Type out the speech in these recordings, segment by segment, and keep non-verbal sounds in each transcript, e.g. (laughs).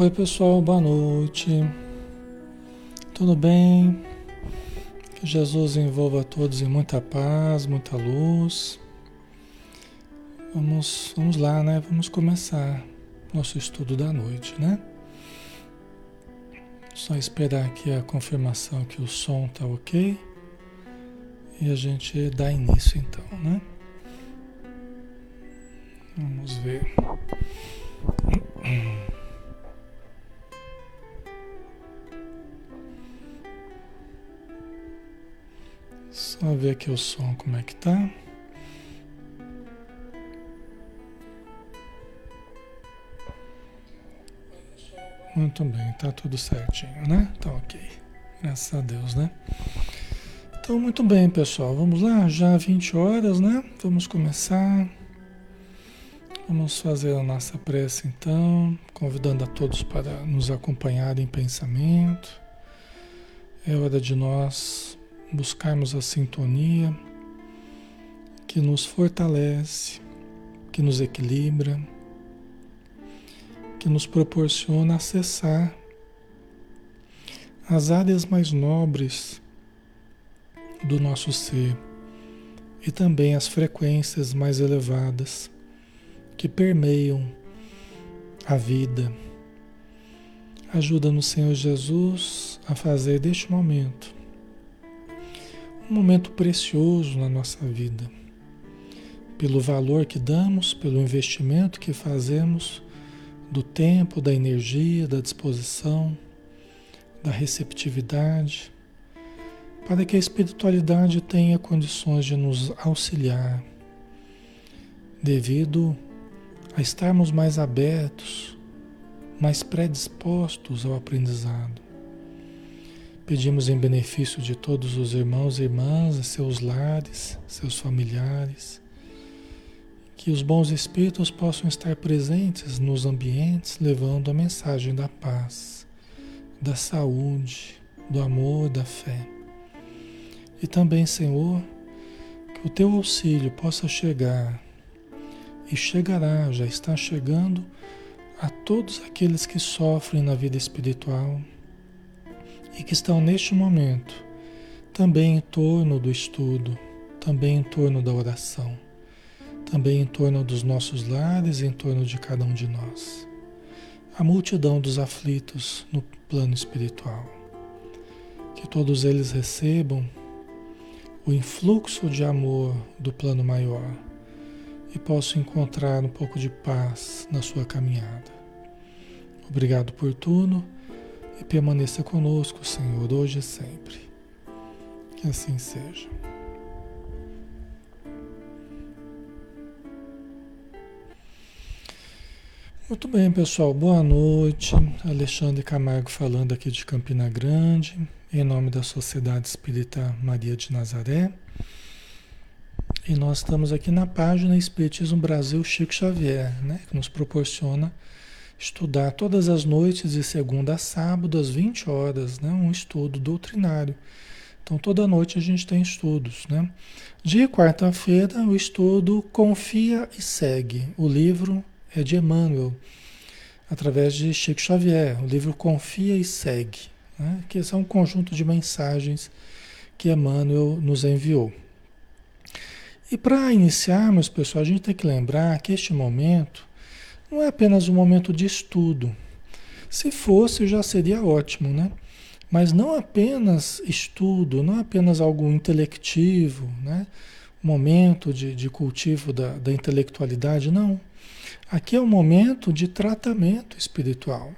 Oi pessoal, boa noite. Tudo bem? Que Jesus envolva todos em muita paz, muita luz. Vamos, vamos lá, né? Vamos começar nosso estudo da noite, né? Só esperar aqui a confirmação que o som tá ok. E a gente dá início então, né? Vamos ver. Só ver aqui o som como é que tá. Muito bem, tá tudo certinho, né? Tá ok. Graças a Deus, né? Então, muito bem, pessoal. Vamos lá, já 20 horas, né? Vamos começar. Vamos fazer a nossa prece então, convidando a todos para nos acompanhar em pensamento. É hora de nós buscarmos a sintonia que nos fortalece, que nos equilibra, que nos proporciona acessar as áreas mais nobres do nosso ser e também as frequências mais elevadas que permeiam a vida. Ajuda-nos, Senhor Jesus, a fazer deste momento um momento precioso na nossa vida, pelo valor que damos, pelo investimento que fazemos do tempo, da energia, da disposição, da receptividade, para que a espiritualidade tenha condições de nos auxiliar, devido a estarmos mais abertos, mais predispostos ao aprendizado. Pedimos em benefício de todos os irmãos e irmãs, seus lares, seus familiares, que os bons espíritos possam estar presentes nos ambientes, levando a mensagem da paz, da saúde, do amor, da fé. E também, Senhor, que o teu auxílio possa chegar e chegará, já está chegando a todos aqueles que sofrem na vida espiritual e que estão neste momento também em torno do estudo, também em torno da oração, também em torno dos nossos lares, em torno de cada um de nós. A multidão dos aflitos no plano espiritual. Que todos eles recebam o influxo de amor do plano maior e posso encontrar um pouco de paz na sua caminhada. Obrigado por tudo e permaneça conosco, Senhor, hoje e sempre. Que assim seja. Muito bem, pessoal. Boa noite. Alexandre Camargo falando aqui de Campina Grande, em nome da Sociedade Espírita Maria de Nazaré. E nós estamos aqui na página Espiritismo Brasil Chico Xavier, né, que nos proporciona estudar todas as noites de segunda a sábado às 20 horas, né, um estudo doutrinário. Então toda noite a gente tem estudos, né? De quarta-feira o estudo Confia e Segue. O livro é de Emmanuel, através de Chico Xavier. O livro Confia e Segue, né? que é um conjunto de mensagens que Emmanuel nos enviou. E para iniciarmos, pessoal, a gente tem que lembrar que este momento não é apenas um momento de estudo. Se fosse, já seria ótimo, né? Mas não apenas estudo, não apenas algo intelectivo, né? momento de, de cultivo da, da intelectualidade, não. Aqui é um momento de tratamento espiritual.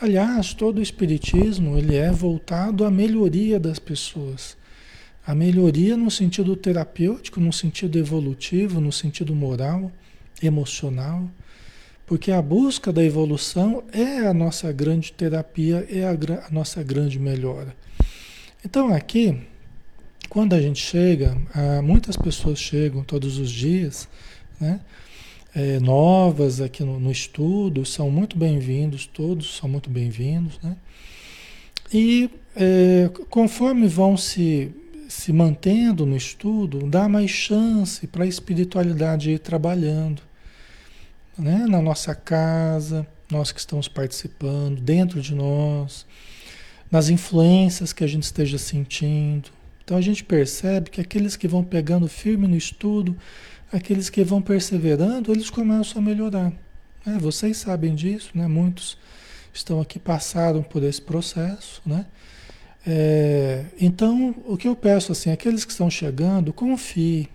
Aliás, todo o espiritismo ele é voltado à melhoria das pessoas. A melhoria no sentido terapêutico, no sentido evolutivo, no sentido moral, emocional, porque a busca da evolução é a nossa grande terapia, é a, a nossa grande melhora. Então aqui, quando a gente chega, muitas pessoas chegam todos os dias, né? É, novas aqui no, no, estudo, são muito bem-vindos, todos são muito bem-vindos, né? E é, conforme vão se se mantendo no estudo, dá mais chance para a espiritualidade ir trabalhando. Né? Na nossa casa, nós que estamos participando, dentro de nós, nas influências que a gente esteja sentindo. Então a gente percebe que aqueles que vão pegando firme no estudo, aqueles que vão perseverando, eles começam a melhorar. É, vocês sabem disso, né? Muitos estão aqui, passaram por esse processo, né? É, então, o que eu peço assim, aqueles que estão chegando, confie,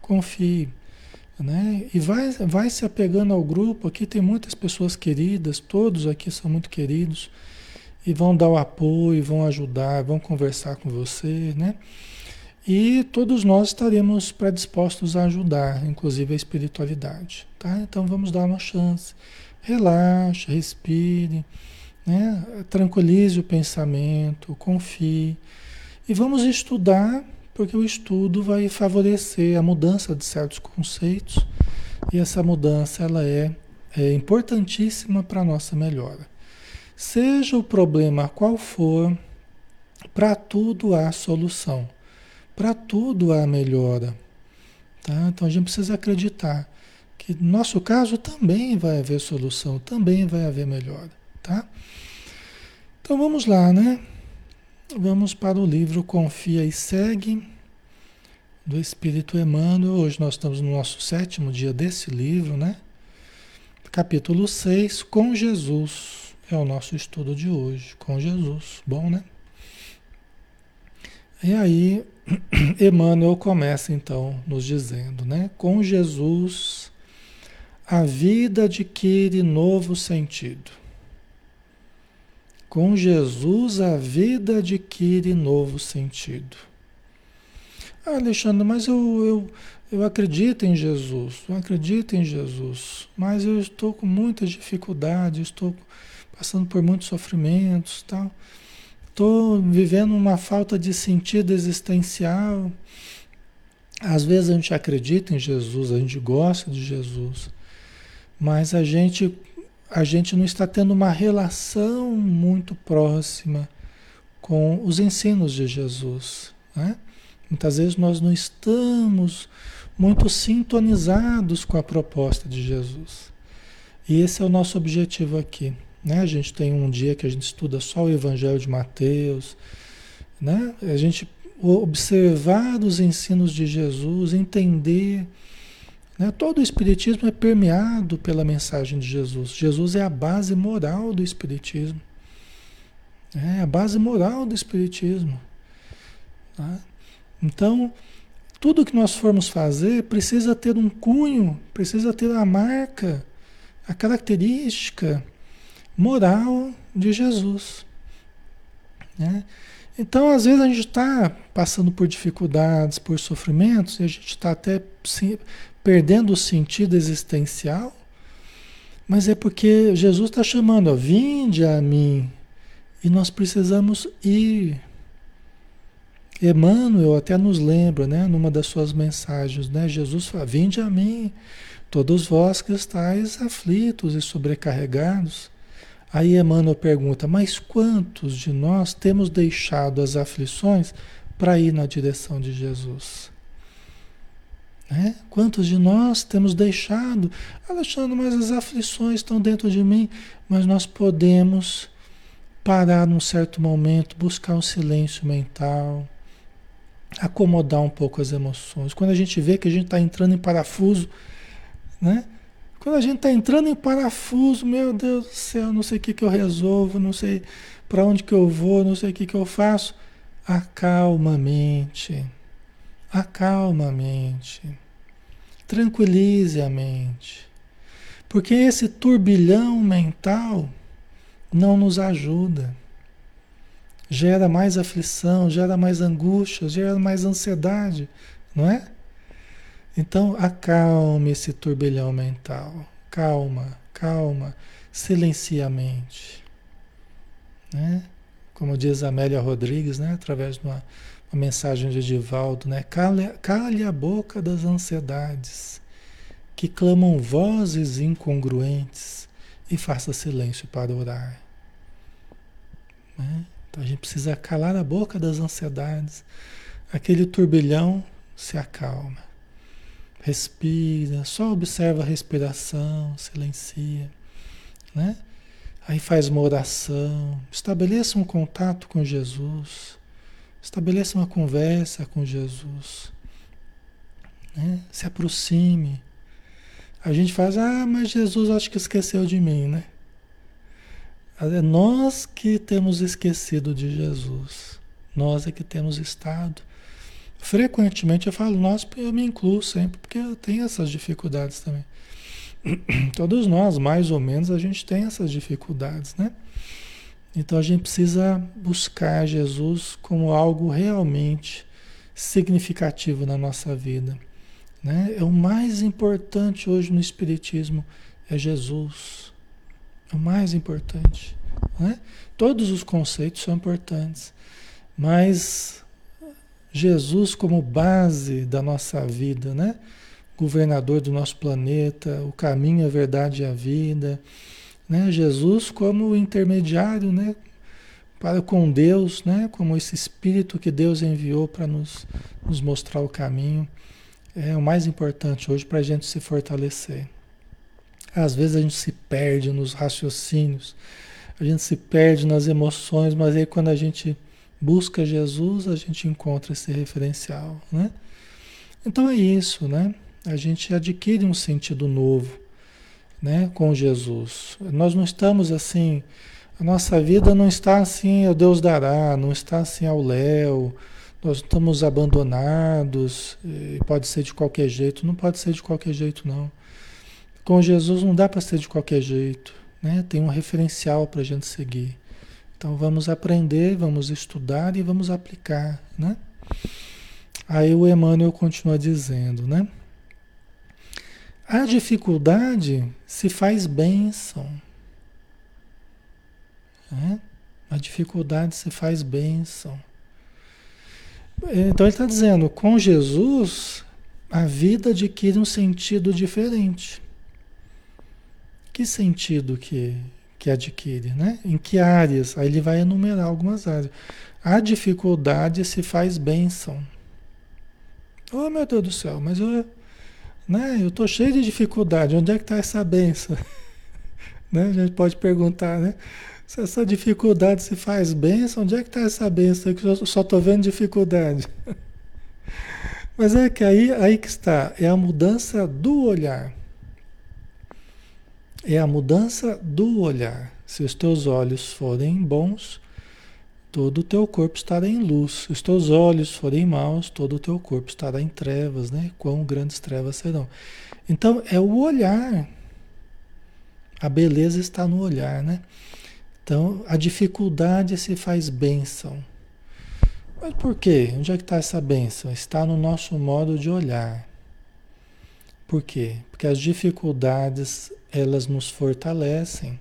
confie, né? E vai, vai se apegando ao grupo. Aqui tem muitas pessoas queridas, todos aqui são muito queridos e vão dar o apoio, vão ajudar, vão conversar com você, né? E todos nós estaremos predispostos a ajudar, inclusive a espiritualidade, tá? Então vamos dar uma chance. Relaxe, respire, né? Tranquilize o pensamento, confie. E vamos estudar, porque o estudo vai favorecer a mudança de certos conceitos. E essa mudança ela é, é importantíssima para a nossa melhora. Seja o problema qual for, para tudo há solução. Para tudo há melhora. Tá? Então a gente precisa acreditar que no nosso caso também vai haver solução, também vai haver melhora. Tá? Então vamos lá, né? Vamos para o livro Confia e Segue, do Espírito Emmanuel. Hoje nós estamos no nosso sétimo dia desse livro, né? Capítulo 6, com Jesus. É o nosso estudo de hoje, com Jesus. Bom, né? E aí, (clears throat) Emmanuel começa então nos dizendo, né? Com Jesus, a vida adquire novo sentido. Com Jesus, a vida adquire novo sentido. Ah, Alexandre, mas eu, eu, eu acredito em Jesus, eu acredito em Jesus, mas eu estou com muitas dificuldades, estou passando por muitos sofrimentos, tal. Estou vivendo uma falta de sentido existencial. Às vezes a gente acredita em Jesus, a gente gosta de Jesus, mas a gente a gente não está tendo uma relação muito próxima com os ensinos de Jesus. Né? Muitas vezes nós não estamos muito sintonizados com a proposta de Jesus. E esse é o nosso objetivo aqui. Né? A gente tem um dia que a gente estuda só o Evangelho de Mateus, né? a gente observar os ensinos de Jesus, entender. Né? Todo o Espiritismo é permeado pela mensagem de Jesus. Jesus é a base moral do Espiritismo. É a base moral do Espiritismo. Tá? Então, tudo que nós formos fazer precisa ter um cunho, precisa ter a marca, a característica moral de Jesus. Né? Então, às vezes, a gente está passando por dificuldades, por sofrimentos, e a gente está até perdendo o sentido existencial, mas é porque Jesus está chamando, ó, vinde a mim, e nós precisamos ir. Emmanuel até nos lembra, né, numa das suas mensagens, né, Jesus fala, vinde a mim, todos vós que estáis aflitos e sobrecarregados, Aí Emmanuel pergunta: Mas quantos de nós temos deixado as aflições para ir na direção de Jesus? Né? Quantos de nós temos deixado? Alexandre, mas as aflições estão dentro de mim. Mas nós podemos parar num certo momento, buscar um silêncio mental, acomodar um pouco as emoções. Quando a gente vê que a gente está entrando em parafuso, né? Quando a gente está entrando em parafuso, meu Deus do céu, não sei o que, que eu resolvo, não sei para onde que eu vou, não sei o que, que eu faço. Acalma a mente. Acalma a mente. Tranquilize a mente. Porque esse turbilhão mental não nos ajuda. Gera mais aflição, gera mais angústia, gera mais ansiedade, não é? Então, acalme esse turbilhão mental. Calma, calma. Silencia a mente. Né? Como diz Amélia Rodrigues, né? através de uma, uma mensagem de Edivaldo, né? Cale a boca das ansiedades que clamam vozes incongruentes e faça silêncio para orar. Né? Então a gente precisa calar a boca das ansiedades. Aquele turbilhão se acalma. Respira, só observa a respiração, silencia, né? Aí faz uma oração, estabeleça um contato com Jesus, estabeleça uma conversa com Jesus, né? se aproxime. A gente faz, ah, mas Jesus acho que esqueceu de mim, né? É nós que temos esquecido de Jesus. Nós é que temos estado. Frequentemente eu falo nós, eu me incluo sempre, porque eu tenho essas dificuldades também. (clears throat) Todos nós, mais ou menos, a gente tem essas dificuldades, né? Então a gente precisa buscar Jesus como algo realmente significativo na nossa vida. Né? É o mais importante hoje no Espiritismo é Jesus. É o mais importante. Né? Todos os conceitos são importantes, mas Jesus como base da nossa vida, né? governador do nosso planeta, o caminho, a verdade e a vida, né? Jesus como intermediário, né? para com Deus, né? como esse Espírito que Deus enviou para nos, nos mostrar o caminho, é o mais importante hoje para a gente se fortalecer. Às vezes a gente se perde nos raciocínios, a gente se perde nas emoções, mas aí quando a gente busca Jesus, a gente encontra esse referencial, né? Então é isso, né? A gente adquire um sentido novo, né, com Jesus. Nós não estamos assim, a nossa vida não está assim, o Deus dará, não está assim ao léu, nós estamos abandonados, pode ser de qualquer jeito, não pode ser de qualquer jeito não. Com Jesus não dá para ser de qualquer jeito, né? Tem um referencial para a gente seguir. Então vamos aprender, vamos estudar e vamos aplicar, né? Aí o Emmanuel continua dizendo, né? A dificuldade se faz bênção. Né? A dificuldade se faz bênção. Então ele está dizendo, com Jesus, a vida adquire um sentido diferente. Que sentido que, que adquire, né? Em que áreas? Aí ele vai enumerar algumas áreas. A dificuldade se faz bênção. Oh, meu Deus do céu, mas eu, né, eu estou cheio de dificuldade. Onde é que está essa bênção? (laughs) né? A gente pode perguntar, né? Se essa dificuldade se faz bênção, onde é que está essa bênção? Que eu só estou vendo dificuldade. (laughs) Mas é que aí, aí que está, é a mudança do olhar. É a mudança do olhar. Se os teus olhos forem bons, todo o teu corpo estará em luz. Se os teus olhos forem maus, todo o teu corpo estará em trevas, né? Quão grandes trevas serão. Então, é o olhar. A beleza está no olhar, né? Então, a dificuldade se faz bênção. Mas por quê? Onde é que está essa bênção? Está no nosso modo de olhar. Por quê? Porque as dificuldades elas nos fortalecem.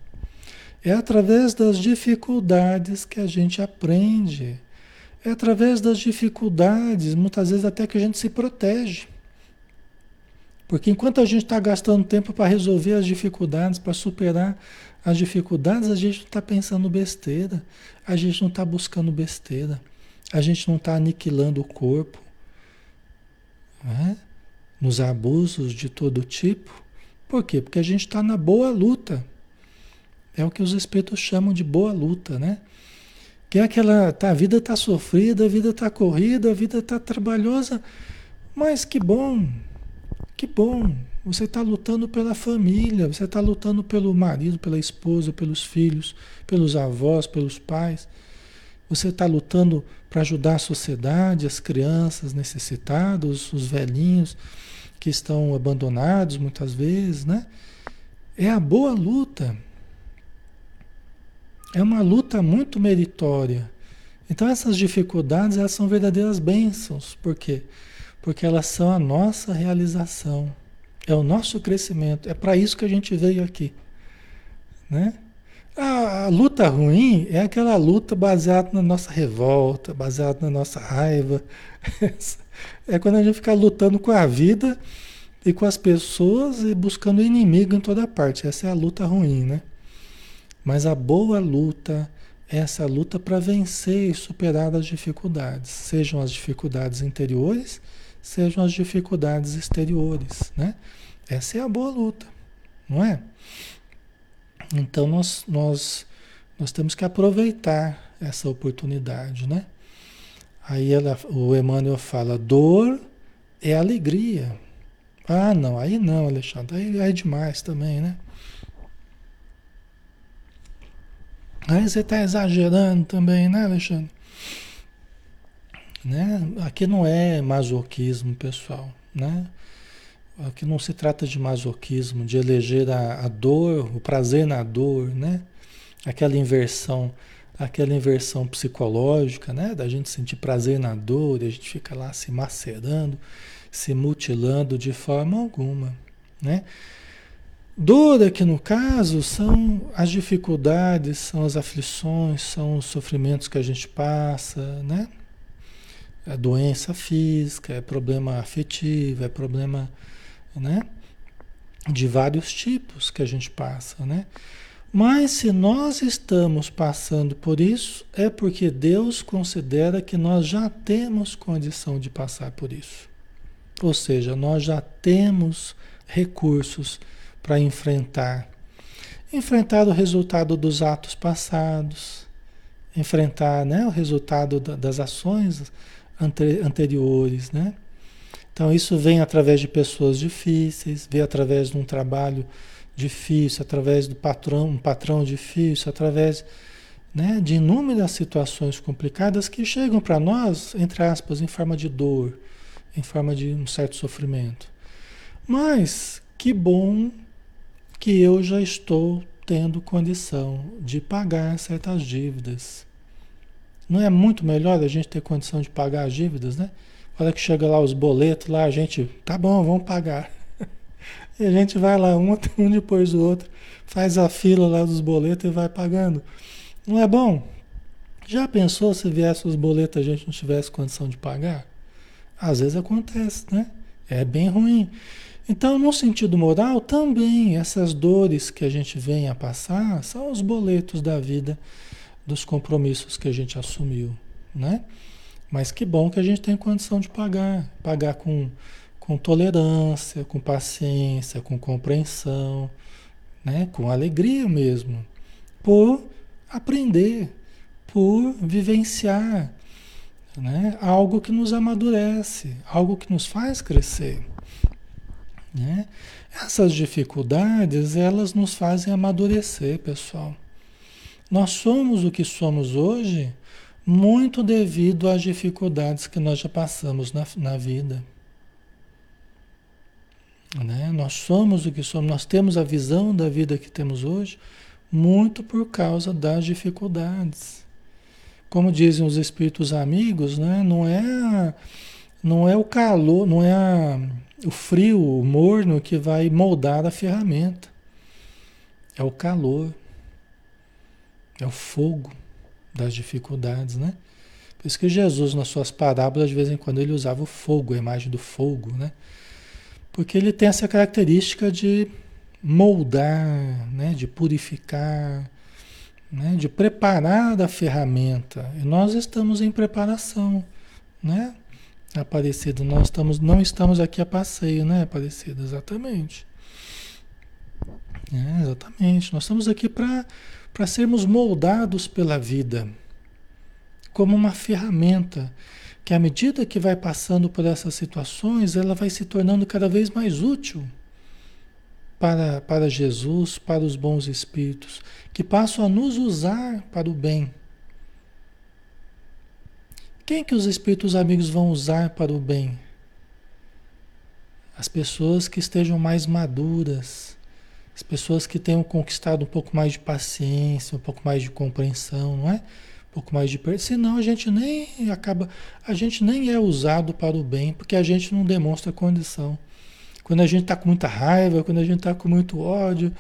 É através das dificuldades que a gente aprende. É através das dificuldades, muitas vezes até que a gente se protege. Porque enquanto a gente está gastando tempo para resolver as dificuldades, para superar as dificuldades, a gente não está pensando besteira, a gente não está buscando besteira, a gente não está aniquilando o corpo né? nos abusos de todo tipo. Por quê? Porque a gente está na boa luta. É o que os espíritos chamam de boa luta, né? Que é aquela. Tá, a vida está sofrida, a vida está corrida, a vida está trabalhosa, mas que bom, que bom. Você está lutando pela família, você está lutando pelo marido, pela esposa, pelos filhos, pelos avós, pelos pais. Você está lutando para ajudar a sociedade, as crianças necessitadas, os velhinhos que estão abandonados muitas vezes, né? É a boa luta. É uma luta muito meritória. Então essas dificuldades, elas são verdadeiras bênçãos. Por quê? Porque elas são a nossa realização. É o nosso crescimento. É para isso que a gente veio aqui. Né? A, a, luta ruim é aquela luta baseada na nossa revolta, baseada na nossa raiva. (laughs) É quando a gente fica lutando com a vida e com as pessoas e buscando inimigo em toda parte. Essa é a luta ruim, né? Mas a boa luta é essa luta para vencer e superar as dificuldades, sejam as dificuldades interiores, sejam as dificuldades exteriores, né? Essa é a boa luta, não é? Então nós, nós, nós temos que aproveitar essa oportunidade, né? Aí ela, o Emmanuel fala, dor é alegria. Ah, não, aí não, Alexandre, aí é demais também, né? Aí você está exagerando também, né, Alexandre? Né? Aqui não é masoquismo, pessoal, né? Aqui não se trata de masoquismo, de eleger a, a dor, o prazer na dor, né? Aquela inversão, aquela inversão psicológica, né? Da gente sentir prazer na dor, e a gente fica lá se macerando, se mutilando de forma alguma, né? Dor aqui no caso são as dificuldades, são as aflições, são os sofrimentos que a gente passa, né? É doença física, é problema afetivo, é problema, né? De vários tipos que a gente passa, né? Mas se nós estamos passando por isso, é porque Deus considera que nós já temos condição de passar por isso. Ou seja, nós já temos recursos para enfrentar. Enfrentar o resultado dos atos passados, enfrentar né, o resultado da, das ações anteriores, né? Então isso vem através de pessoas difíceis, vem através de um trabalho difícil, através do patrão, um patrão difícil, através né, de inúmeras situações complicadas que chegam para nós, entre aspas, em forma de dor, em forma de um certo sofrimento. Mas que bom que eu já estou tendo condição de pagar certas dívidas. Não é muito melhor a gente ter condição de pagar as dívidas, né? Olha que chega lá os boletos, lá a gente, tá bom, vamos pagar. (laughs) E a gente vai lá, um, (laughs) um depois do outro, faz a fila lá dos boletos e vai pagando. Não é bom? Já pensou se viesse os boletos a gente não tivesse condição de pagar? Às vezes acontece, né? É bem ruim. Então, no sentido moral, também essas dores que a gente vem a passar são os boletos da vida dos compromissos que a gente assumiu, né? Mas que bom que a gente tem condição de pagar, pagar com, com tolerância, com paciência, com compreensão, né? Com alegria mesmo, por aprender, por vivenciar, né? Algo que nos amadurece, algo que nos faz crescer, né? Essas dificuldades, elas nos fazem amadurecer, pessoal. Nós somos o que somos hoje muito devido às dificuldades que nós já passamos na, na vida. Né? Nós somos o que somos, nós temos a visão da vida que temos hoje muito por causa das dificuldades. Como dizem os espíritos amigos, né? não, é, não é o calor, não é a, o frio, o morno que vai moldar a ferramenta. É o calor. É o fogo das dificuldades, né? Por isso que Jesus, nas suas parábolas, de vez em quando, ele usava o fogo, a imagem do fogo, né? Porque ele tem essa característica de moldar, né? de purificar, né? de preparar a ferramenta. E nós estamos em preparação, né? Aparecido, nós estamos, não estamos aqui a passeio, né, Aparecido? Exatamente. É, exatamente. Nós estamos aqui para sermos moldados pela vida como uma ferramenta que à medida que vai passando por essas situações, ela vai se tornando cada vez mais útil para, para Jesus, para os bons espíritos, que passam a nos usar para o bem. Quem que os espíritos amigos vão usar para o bem? As pessoas que estejam mais maduras, as pessoas que tenham conquistado um pouco mais de paciência, um pouco mais de compreensão, não é? Um pouco mais de senão a gente nem acaba, a gente nem é usado para o bem, porque a gente não demonstra condição. Quando a gente está com muita raiva, quando a gente está com muito ódio,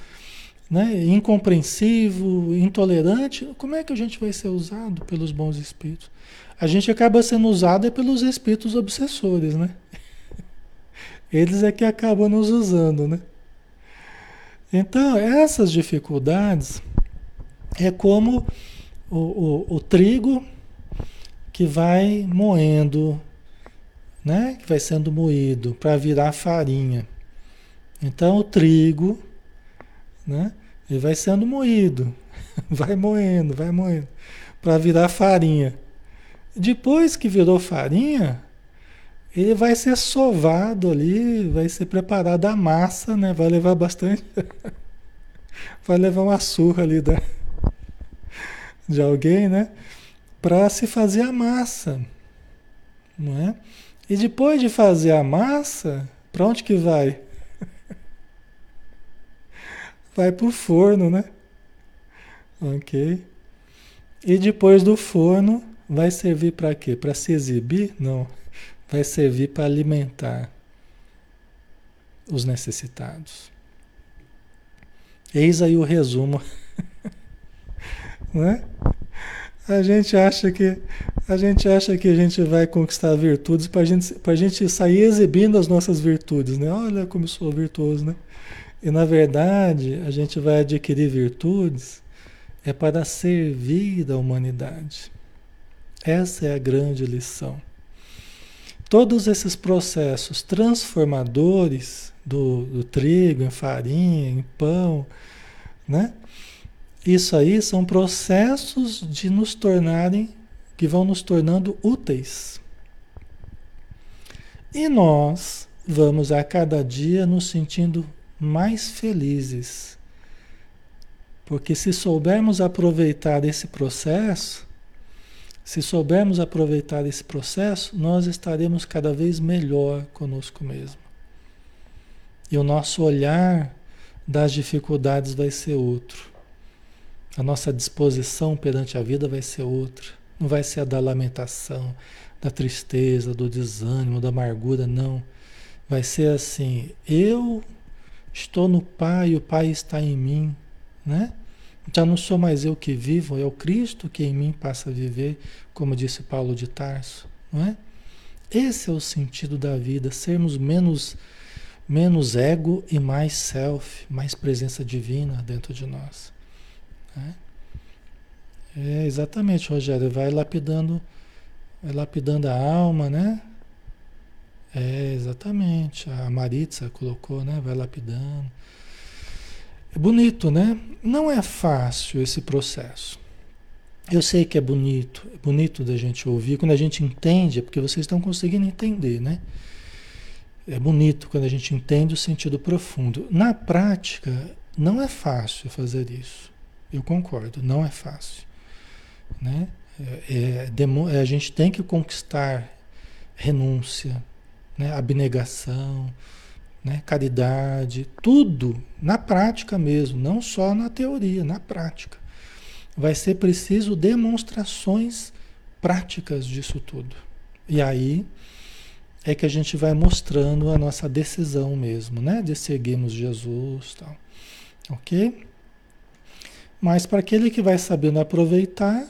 né? incompreensivo, intolerante, como é que a gente vai ser usado pelos bons espíritos? A gente acaba sendo usado é pelos espíritos obsessores, né? (laughs) Eles é que acabam nos usando, né? Então, essas dificuldades é como o, o, o trigo que vai moendo, né? que vai sendo moído para virar farinha. Então, o trigo, né? Ele vai sendo moído, (laughs) vai moendo, vai moendo, para virar farinha. Depois que virou farinha, ele vai ser sovado ali, vai ser preparado a massa, né? Vai levar bastante. (laughs) vai levar uma surra ali da, de alguém, né? Para se fazer a massa, não é? E depois de fazer a massa, para onde que vai? Vai para o forno, né? Ok. E depois do forno, vai servir para quê? Para se exibir? Não. Vai servir para alimentar os necessitados. Eis aí o resumo. (laughs) né? A gente acha que a gente acha que a gente vai conquistar virtudes para gente, a gente sair exibindo as nossas virtudes, né? Olha como eu sou virtuoso, né? E na verdade, a gente vai adquirir virtudes é para servir a humanidade. Essa é a grande lição. Todos esses processos transformadores do, do trigo em farinha, em pão, né? Isso aí são processos de nos tornarem, que vão nos tornando úteis. E nós vamos a cada dia nos sentindo mais felizes. Porque se soubermos aproveitar esse processo, se soubermos aproveitar esse processo, nós estaremos cada vez melhor conosco mesmo. E o nosso olhar das dificuldades vai ser outro. A nossa disposição perante a vida vai ser outra. Não vai ser a da lamentação, da tristeza, do desânimo, da amargura, não. Vai ser assim: eu Estou no Pai, o Pai está em mim, né? Já não sou mais eu que vivo, é o Cristo que em mim passa a viver, como disse Paulo de Tarso, não é? Esse é o sentido da vida, sermos menos menos ego e mais self, mais presença divina dentro de nós. Né? É exatamente, Rogério, vai lapidando, vai lapidando a alma, né? É, exatamente. A Maritza colocou, né? Vai lapidando. É bonito, né? Não é fácil esse processo. Eu sei que é bonito, é bonito da gente ouvir, quando a gente entende, é porque vocês estão conseguindo entender, né? É bonito quando a gente entende o sentido profundo. Na prática, não é fácil fazer isso. Eu concordo, não é fácil. Né? É, é, a gente tem que conquistar renúncia, né? abnegação, né? caridade, tudo na prática mesmo, não só na teoria, na prática. Vai ser preciso demonstrações práticas disso tudo. E aí é que a gente vai mostrando a nossa decisão mesmo, né? De seguirmos Jesus, tal. OK? Mas para aquele que vai sabendo aproveitar,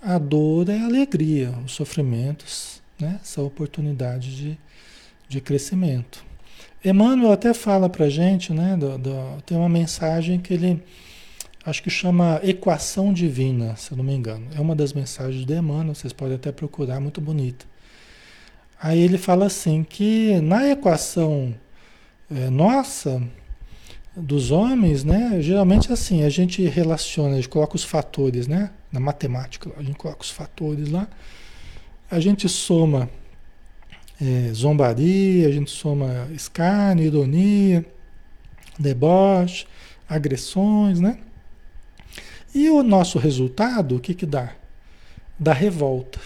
a dor é alegria, os sofrimentos, né? São oportunidades de de crescimento. Emmanuel até fala para gente, né, do, do, tem uma mensagem que ele, acho que chama Equação Divina, se eu não me engano. É uma das mensagens de Emmanuel, vocês podem até procurar, muito bonita. Aí ele fala assim, que na equação é, nossa, dos homens, né, geralmente assim, a gente relaciona, a gente coloca os fatores, né, na matemática, a gente coloca os fatores lá, a gente soma é, zombaria, a gente soma escárnio, ironia, deboche, agressões, né? E o nosso resultado, o que que dá? Da revolta,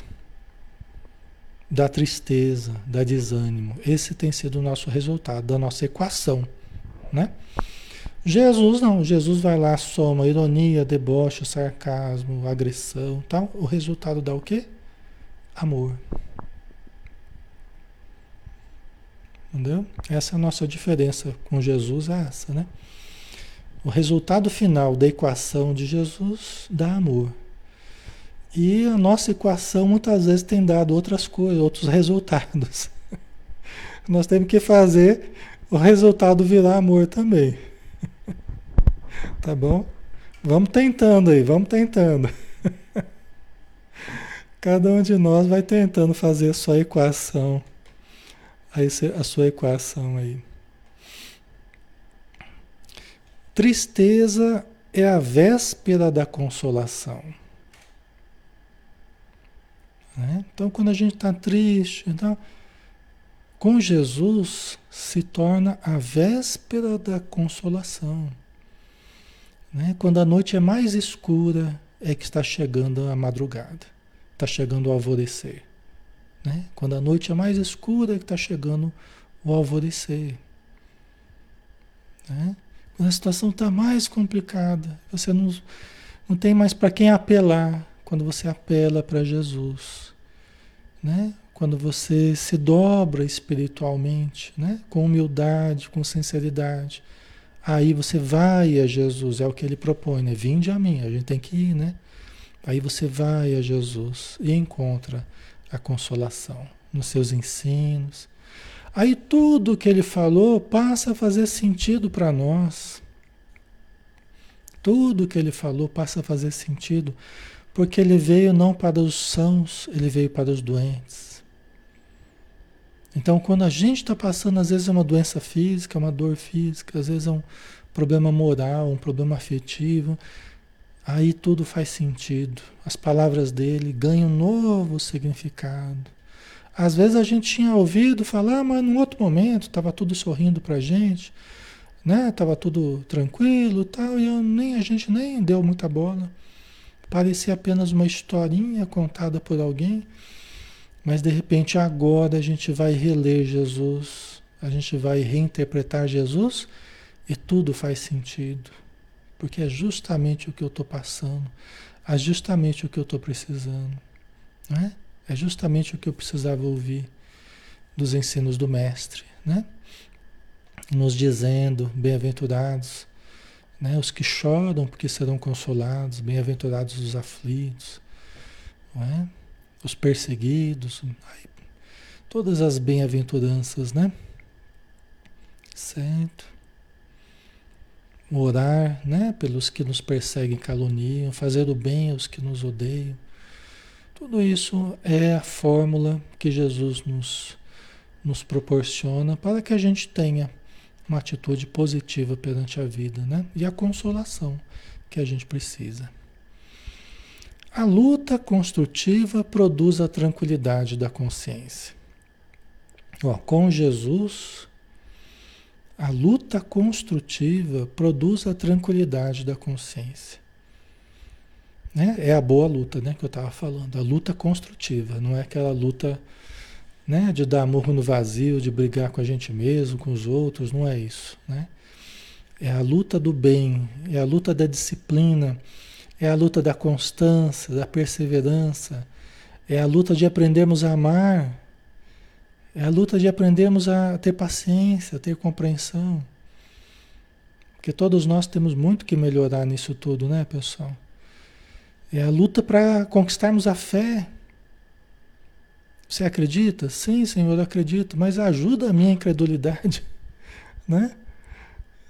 da tristeza, da desânimo. Esse tem sido o nosso resultado, da nossa equação, né? Jesus não, Jesus vai lá, soma ironia, deboche, sarcasmo, agressão, tal. O resultado dá o quê? Amor. Entendeu? Essa é a nossa diferença com Jesus, é essa, né? O resultado final da equação de Jesus dá amor. E a nossa equação muitas vezes tem dado outras coisas, outros (laughs) resultados. Nós temos que fazer o resultado virar amor também. (laughs) Tá bom? Vamos tentando aí, vamos tentando. (laughs) Cada um de nós vai tentando fazer a sua equação a, esse, a sua equação aí. Tristeza é a véspera da consolação. Né? Então, quando a gente está triste, então, com Jesus se torna a véspera da consolação. Né? Quando a noite é mais escura, é que está chegando a madrugada, está chegando o alvorecer. Né? Quando a noite é mais escura, que está chegando o alvorecer. Né? Quando a situação está mais complicada, você não, não tem mais para quem apelar, quando você apela para Jesus. Né? Quando você se dobra espiritualmente, né? com humildade, com sinceridade Aí você vai a Jesus, é o que ele propõe, né? Vinde a mim, a gente tem que ir, né? Aí você vai a Jesus e encontra a consolação nos seus ensinos. Aí tudo que ele falou passa a fazer sentido para nós. Tudo que ele falou passa a fazer sentido, porque ele veio não para os sãos, ele veio para os doentes. Então, quando a gente está passando, às vezes é uma doença física, uma dor física, às vezes é um problema moral, um problema afetivo, aí tudo faz sentido. As palavras dele ganham novo significado. Às vezes a gente tinha ouvido falar, mas num outro momento estava tudo sorrindo para a gente, né? Tudo tranquilo, tal, e eu, nem a gente nem deu muita bola. Parecia apenas uma historinha contada por alguém. Mas de repente agora a gente vai reler Jesus, a gente vai reinterpretar Jesus e tudo faz sentido. Porque é justamente o que eu estou passando, é justamente o que eu estou precisando. Né? É justamente o que eu precisava ouvir dos ensinos do Mestre, né? nos dizendo, bem-aventurados, né? os que choram porque serão consolados, bem-aventurados os aflitos. Não é? os perseguidos, todas as bem-aventuranças, né? Certo? Orar, né, pelos que nos perseguem, caluniam, fazer o bem aos que nos odeiam. Tudo isso é a fórmula que Jesus nos, nos proporciona para que a gente tenha uma atitude positiva perante a vida, né? E a consolação que a gente precisa. A luta construtiva produz a tranquilidade da consciência. Ó, com Jesus, a luta construtiva produz a tranquilidade da consciência. Né? É a boa luta né, que eu estava falando, a luta construtiva, não é aquela luta né, de dar murro no vazio, de brigar com a gente mesmo, com os outros, não é isso. Né? É a luta do bem, é a luta da disciplina é a luta da constância, da perseverança. É a luta de aprendermos a amar. É a luta de aprendermos a ter paciência, a ter compreensão. Porque todos nós temos muito que melhorar nisso tudo, né, pessoal? É a luta para conquistarmos a fé. Você acredita? Sim, Senhor, eu acredito, mas ajuda a minha incredulidade, (laughs) né?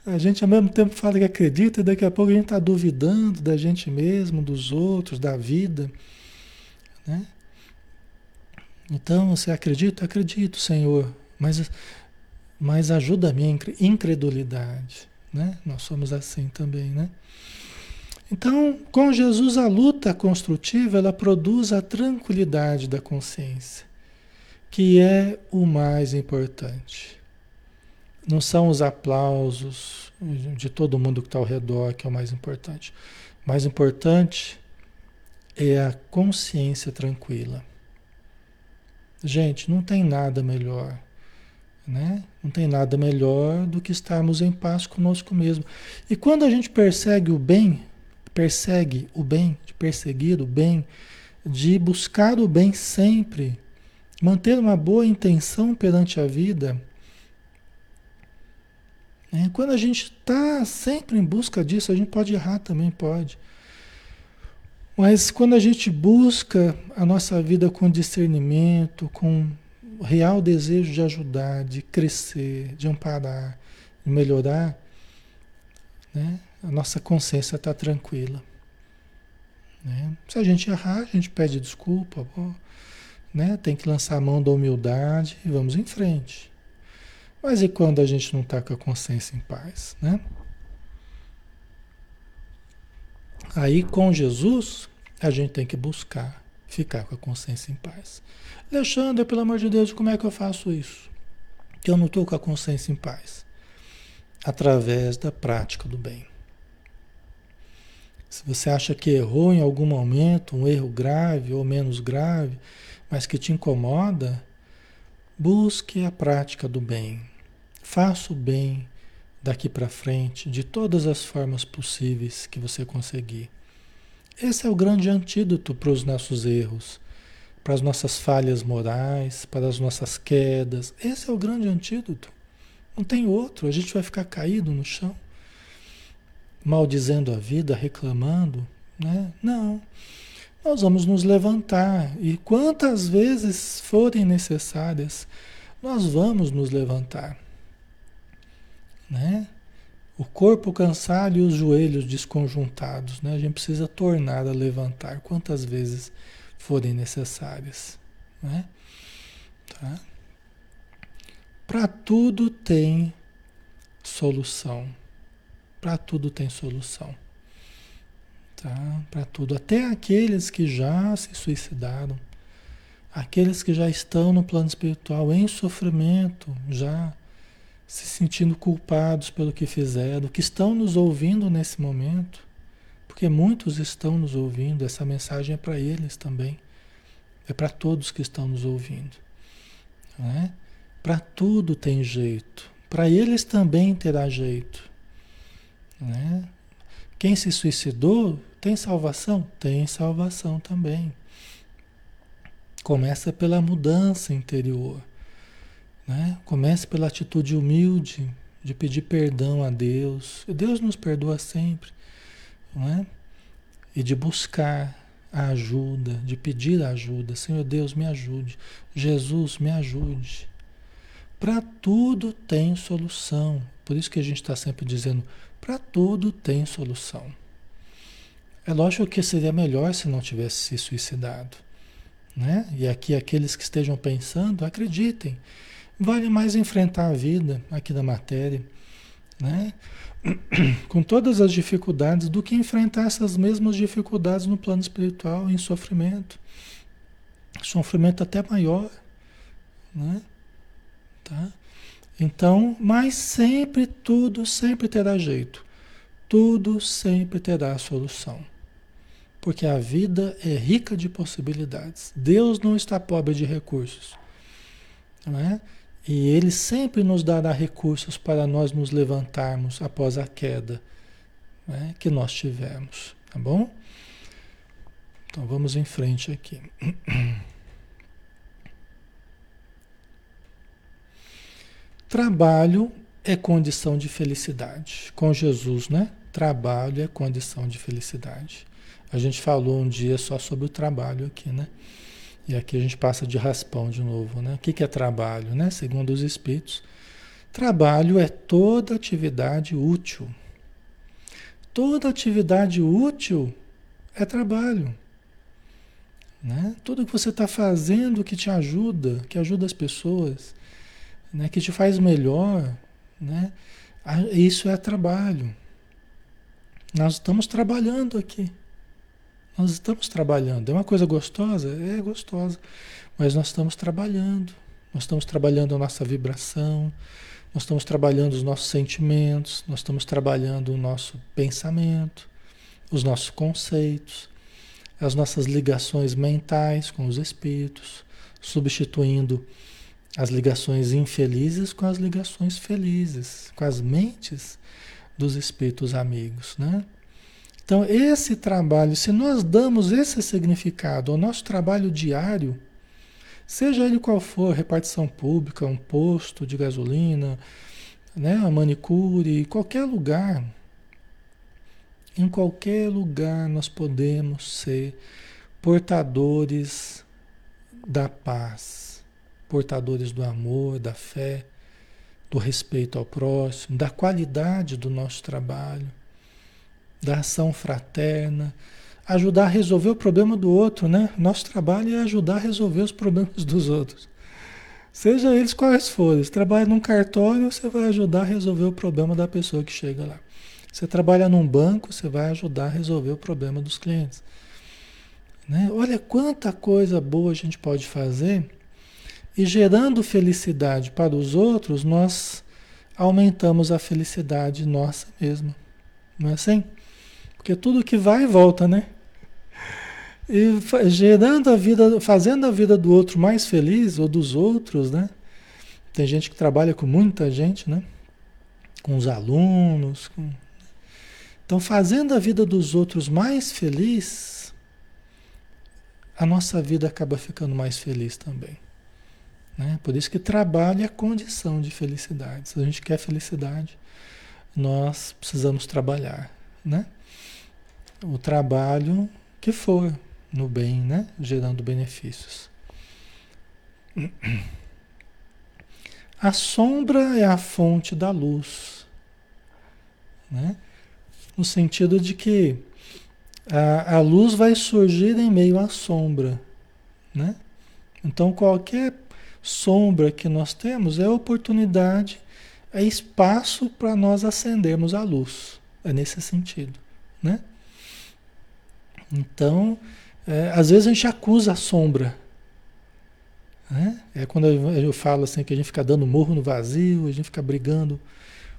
A gente ao mesmo tempo fala que acredita e daqui a pouco a gente está duvidando da gente mesmo, dos outros, da vida. Né? Então, você acredita? Acredito, Senhor, mas, mas ajuda a minha incredulidade. Né? Nós somos assim também, né? Então, com Jesus, a luta construtiva ela produz a tranquilidade da consciência, que é o mais importante. Não são os aplausos de todo mundo que está ao redor que é o mais importante. O mais importante é a consciência tranquila. Gente, não tem nada melhor. Né? Não tem nada melhor do que estarmos em paz conosco mesmo. E quando a gente persegue o bem, persegue o bem, de perseguir o bem, de buscar o bem sempre, manter uma boa intenção perante a vida, é, quando a gente está sempre em busca disso, a gente pode errar também, pode. Mas quando a gente busca a nossa vida com discernimento, com real desejo de ajudar, de crescer, de amparar, de melhorar, né? a nossa consciência está tranquila. Né? Se a gente errar, a gente pede desculpa, né? tem que lançar a mão da humildade e vamos em frente. Mas e quando a gente não está com a consciência em paz, né? Aí com Jesus, a gente tem que buscar ficar com a consciência em paz. Alexandre, pelo amor de Deus, como é que eu faço isso? Que eu não estou com a consciência em paz. Através da prática do bem. Se você acha que errou em algum momento, um erro grave ou menos grave, mas que te incomoda, busque a prática do bem. Faça o bem daqui para frente, de todas as formas possíveis que você conseguir. Esse é o grande antídoto para os nossos erros, para as nossas falhas morais, para as nossas quedas. Esse é o grande antídoto. Não tem outro. A gente vai ficar caído no chão, maldizendo a vida, reclamando, né? Não. Nós vamos nos levantar e quantas vezes forem necessárias, nós vamos nos levantar né? O corpo cansado e os joelhos desconjuntados, né? A gente precisa tornar a levantar quantas vezes forem necessárias, né? Tá? Para tudo tem solução. Para tudo tem solução. Tá? Para tudo, até aqueles que já se suicidaram, aqueles que já estão no plano espiritual em sofrimento, já se sentindo culpados pelo que fizeram, que estão nos ouvindo nesse momento, porque muitos estão nos ouvindo, essa mensagem é para eles também, é para todos que estão nos ouvindo. Né? Para tudo tem jeito, para eles também terá jeito. Né? Quem se suicidou tem salvação? Tem salvação também. Começa pela mudança interior. Né? Comece pela atitude humilde de pedir perdão a Deus. Deus nos perdoa sempre. É? E de buscar a ajuda, de pedir ajuda. Senhor Deus, me ajude. Jesus, me ajude. Para tudo tem solução. Por isso que a gente está sempre dizendo: para tudo tem solução. É lógico que seria melhor se não tivesse se suicidado. Né? E aqui, aqueles que estejam pensando, acreditem Vale mais enfrentar a vida aqui da matéria, né? (clears throat) com todas as dificuldades, do que enfrentar essas mesmas dificuldades no plano espiritual, em sofrimento. Sofrimento até maior. Né? Tá? Então, mas sempre, tudo sempre terá jeito. Tudo sempre terá solução. Porque a vida é rica de possibilidades. Deus não está pobre de recursos. Não é? E Ele sempre nos dará recursos para nós nos levantarmos após a queda né, que nós tivemos, tá bom? Então vamos em frente aqui. (clears throat) Trabalho é condição de felicidade. Com Jesus, né? Trabalho é condição de felicidade. A gente falou um dia só sobre o trabalho aqui, né? E aqui a gente passa de raspão de novo, né? O que, é trabalho, né? Segundo os espíritos, trabalho é toda atividade útil. Toda atividade útil é trabalho. Né? Tudo que você está fazendo que te ajuda, que ajuda as pessoas, né? que te faz melhor, né? isso é trabalho. Nós estamos trabalhando aqui. Nós estamos trabalhando. É uma coisa gostosa? É gostosa. Mas nós estamos trabalhando. Nós estamos trabalhando a nossa vibração, nós estamos trabalhando os nossos sentimentos, nós estamos trabalhando o nosso pensamento, os nossos conceitos, as nossas ligações mentais com os espíritos, substituindo as ligações infelizes com as ligações felizes, com as mentes dos espíritos amigos, né? Então, esse trabalho, se nós damos esse significado ao nosso trabalho diário, seja ele qual for, repartição pública, um posto de gasolina, né, a manicure, qualquer lugar, em qualquer lugar nós podemos ser portadores da paz, portadores do amor, da fé, do respeito ao próximo, da qualidade do nosso trabalho da ação fraterna, ajudar a resolver o problema do outro, né? Nosso trabalho é ajudar a resolver os problemas dos outros. Seja eles quais forem. Se trabalha num cartório, você vai ajudar a resolver o problema da pessoa que chega lá. Você trabalha num banco, você vai ajudar a resolver o problema dos clientes. Né? Olha quanta coisa boa a gente pode fazer e gerando felicidade para os outros, nós aumentamos a felicidade nossa mesma. Não é assim? Porque tudo que vai volta, né? E gerando a vida, fazendo a vida do outro mais feliz, ou dos outros, né? Tem gente que trabalha com muita gente, né? Com os alunos. Com... Então, fazendo a vida dos outros mais feliz, a nossa vida acaba ficando mais feliz também. Né? Por isso que trabalho é condição de felicidade. Se a gente quer felicidade, nós precisamos trabalhar. Né? O trabalho que for no bem, né? gerando benefícios. A sombra é a fonte da luz. Né? No sentido de que a, a luz vai surgir em meio à sombra. Né? Então, qualquer sombra que nós temos é oportunidade, é espaço para nós acendermos a luz. É nesse sentido, né? Então, é, às vezes a gente acusa a sombra. Né? É quando eu, eu falo assim que a gente fica dando morro no vazio, a gente fica brigando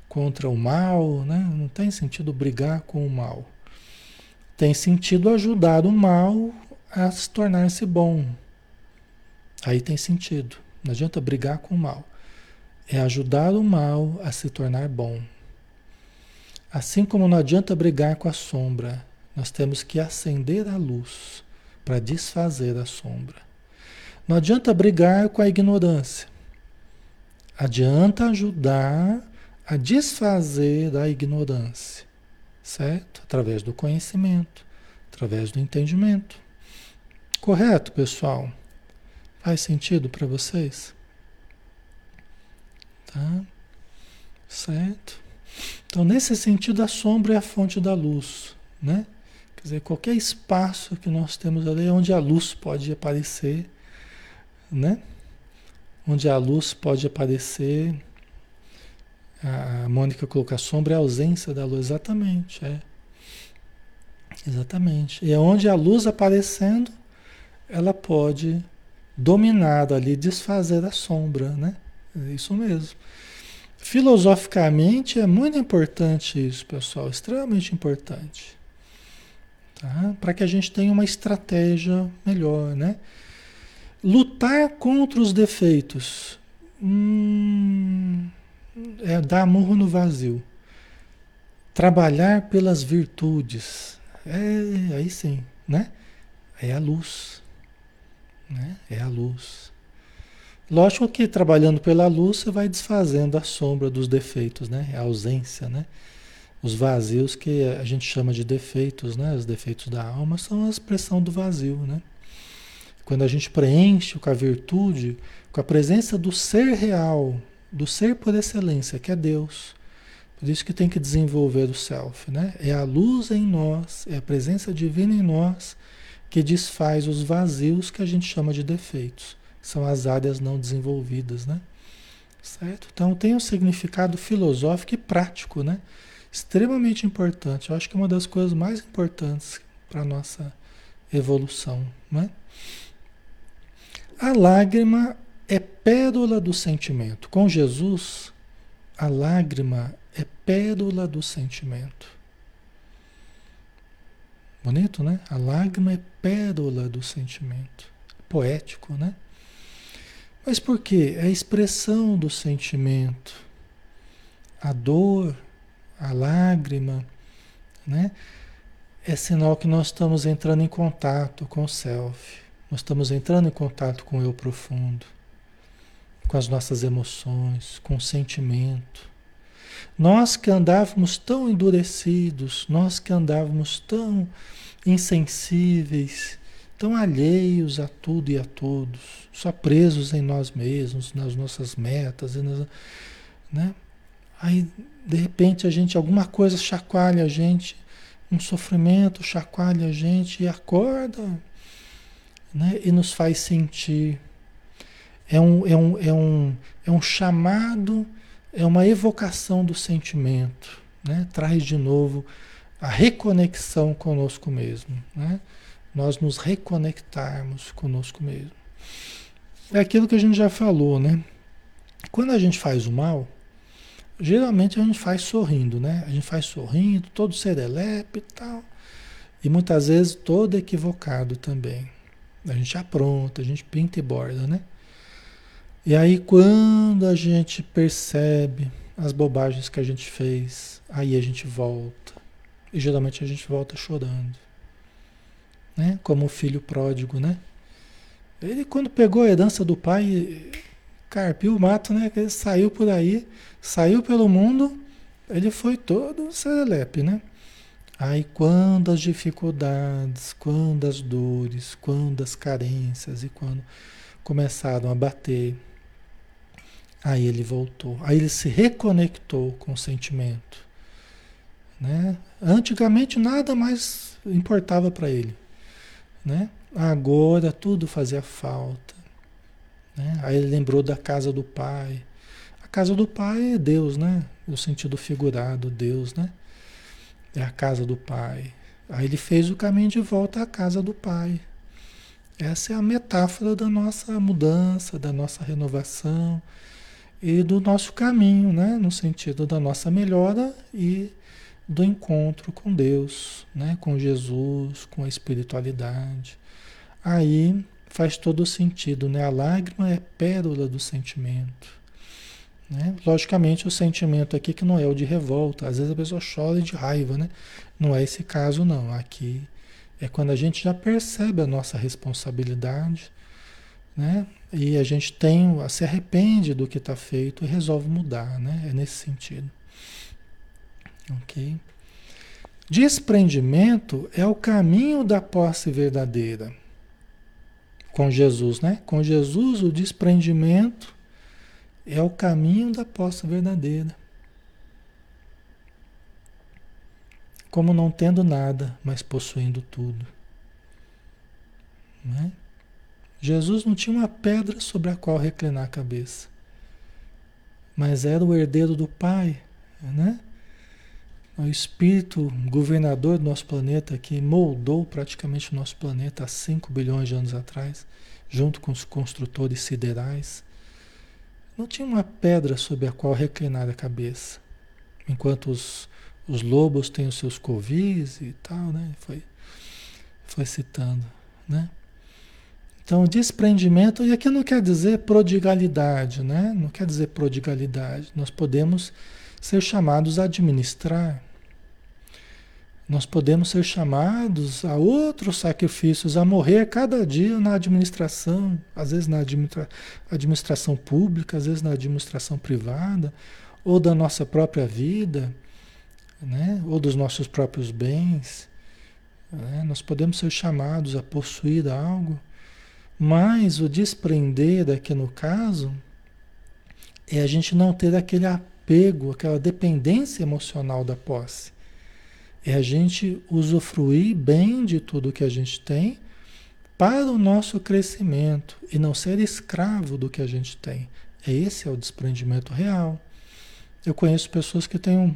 contra o mal, né? Não tem sentido brigar com o mal. Tem sentido ajudar o mal a se tornar-se bom. Aí tem sentido. Não adianta brigar com o mal. É ajudar o mal a se tornar bom. Assim como não adianta brigar com a sombra, nós temos que acender a luz para desfazer a sombra. Não adianta brigar com a ignorância. Adianta ajudar a desfazer a ignorância, certo? Através do conhecimento, através do entendimento. Correto, pessoal? Faz sentido para vocês? Tá? Certo? Então, nesse sentido, a sombra é a fonte da luz, né? Quer dizer, qualquer espaço que nós temos ali é onde a luz pode aparecer, né? Onde a luz pode aparecer. A Mônica colocou a sombra é a ausência da luz, exatamente, é. Exatamente. E é onde a luz aparecendo, ela pode dominar ali, desfazer a sombra, né? É isso mesmo. Filosoficamente é muito importante isso, pessoal, extremamente importante. Tá? Para que a gente tenha uma estratégia melhor, né? Lutar contra os defeitos. Hum, é dar murro no vazio. Trabalhar pelas virtudes. É, aí sim, né? É a luz. Né? É a luz. Lógico que trabalhando pela luz você vai desfazendo a sombra dos defeitos, né? A ausência, né? Os vazios que a gente chama de defeitos, né? Os defeitos da alma são a expressão do vazio, né? Quando a gente preenche com a virtude, com a presença do ser real, do ser por excelência, que é Deus. Por isso que tem que desenvolver o self, né? É a luz em nós, é a presença divina em nós que desfaz os vazios que a gente chama de defeitos. São as áreas não desenvolvidas, né? Certo? Então tem um significado filosófico e prático, né? Extremamente importante. Eu acho que é uma das coisas mais importantes para a nossa evolução, né? A lágrima é pérola do sentimento. Com Jesus, a lágrima é pérola do sentimento. Bonito, né? A lágrima é pérola do sentimento. Poético, né? Mas por quê? É a expressão do sentimento. A dor, a lágrima, né? É sinal que nós estamos entrando em contato com o self. Nós estamos entrando em contato com o eu profundo, com as nossas emoções, com o sentimento. Nós que andávamos tão endurecidos, nós que andávamos tão insensíveis, tão alheios a tudo e a todos, só presos em nós mesmos, nas nossas metas, nas, né? Aí, de repente, a gente, alguma coisa chacoalha a gente, um sofrimento chacoalha a gente e acorda, né? E nos faz sentir. É um, é um, é um, é um chamado é uma evocação do sentimento, né? Traz de novo a reconexão conosco mesmo, né? Nós nos reconectarmos conosco mesmo. É aquilo que a gente já falou, né? Quando a gente faz o mal, geralmente a gente faz sorrindo, né? A gente faz sorrindo, todo serelepe e tal. E muitas vezes todo equivocado também. A gente apronta, a gente pinta e borda, né? E aí quando a gente percebe as bobagens que a gente fez, aí a gente volta. E geralmente a gente volta chorando. Né? Como o filho pródigo, né? Ele quando pegou a herança do pai, carpiu o mato, né? Ele saiu por aí, saiu pelo mundo, ele foi todo serelepe, né? Aí quando as dificuldades, quando as dores, quando as carências e quando começaram a bater, aí ele voltou, aí ele se reconectou com o sentimento. Né? Antigamente nada mais importava para ele. Né? Agora tudo fazia falta. Né? Aí ele lembrou da casa do pai. A casa do pai é Deus, né? No sentido figurado, Deus, né? É a casa do pai. Aí ele fez o caminho de volta à casa do pai. Essa é a metáfora da nossa mudança, da nossa renovação e do nosso caminho, né? No sentido da nossa melhora e do encontro com Deus, né? Com Jesus, com a espiritualidade. Aí faz todo sentido, né? A lágrima é pérola do sentimento. Né? Logicamente, o sentimento aqui que não é o de revolta. Às vezes a pessoa chora de raiva, né? Não é esse caso, não. Aqui é quando a gente já percebe a nossa responsabilidade, né? E a gente tem, se arrepende do que está feito e resolve mudar, né? É nesse sentido. Ok? Desprendimento é o caminho da posse verdadeira com Jesus, né? Com Jesus, o desprendimento é o caminho da posse verdadeira. Como não tendo nada, mas possuindo tudo. Né? Jesus não tinha uma pedra sobre a qual reclinar a cabeça, mas era o herdeiro do Pai, né? O espírito governador do nosso planeta que moldou praticamente o nosso planeta há 5 bilhões de anos atrás, junto com os construtores siderais, não tinha uma pedra sobre a qual reclinar a cabeça. Enquanto os, os lobos têm os seus covis e tal, né? Foi, foi citando, né? Então, desprendimento, e aqui não quer dizer prodigalidade, né? Não quer dizer prodigalidade. Nós podemos ser chamados a administrar. Nós podemos ser chamados a outros sacrifícios, a morrer cada dia na administração, às vezes na administra administração pública, às vezes na administração privada, ou da nossa própria vida, né? ou dos nossos próprios bens. Né? Nós podemos ser chamados a possuir algo, mas o desprender aqui no caso é a gente não ter aquele apego, aquela dependência emocional da posse. É a gente usufruir bem de tudo que a gente tem para o nosso crescimento e não ser escravo do que a gente tem. Esse é o desprendimento real. Eu conheço pessoas que têm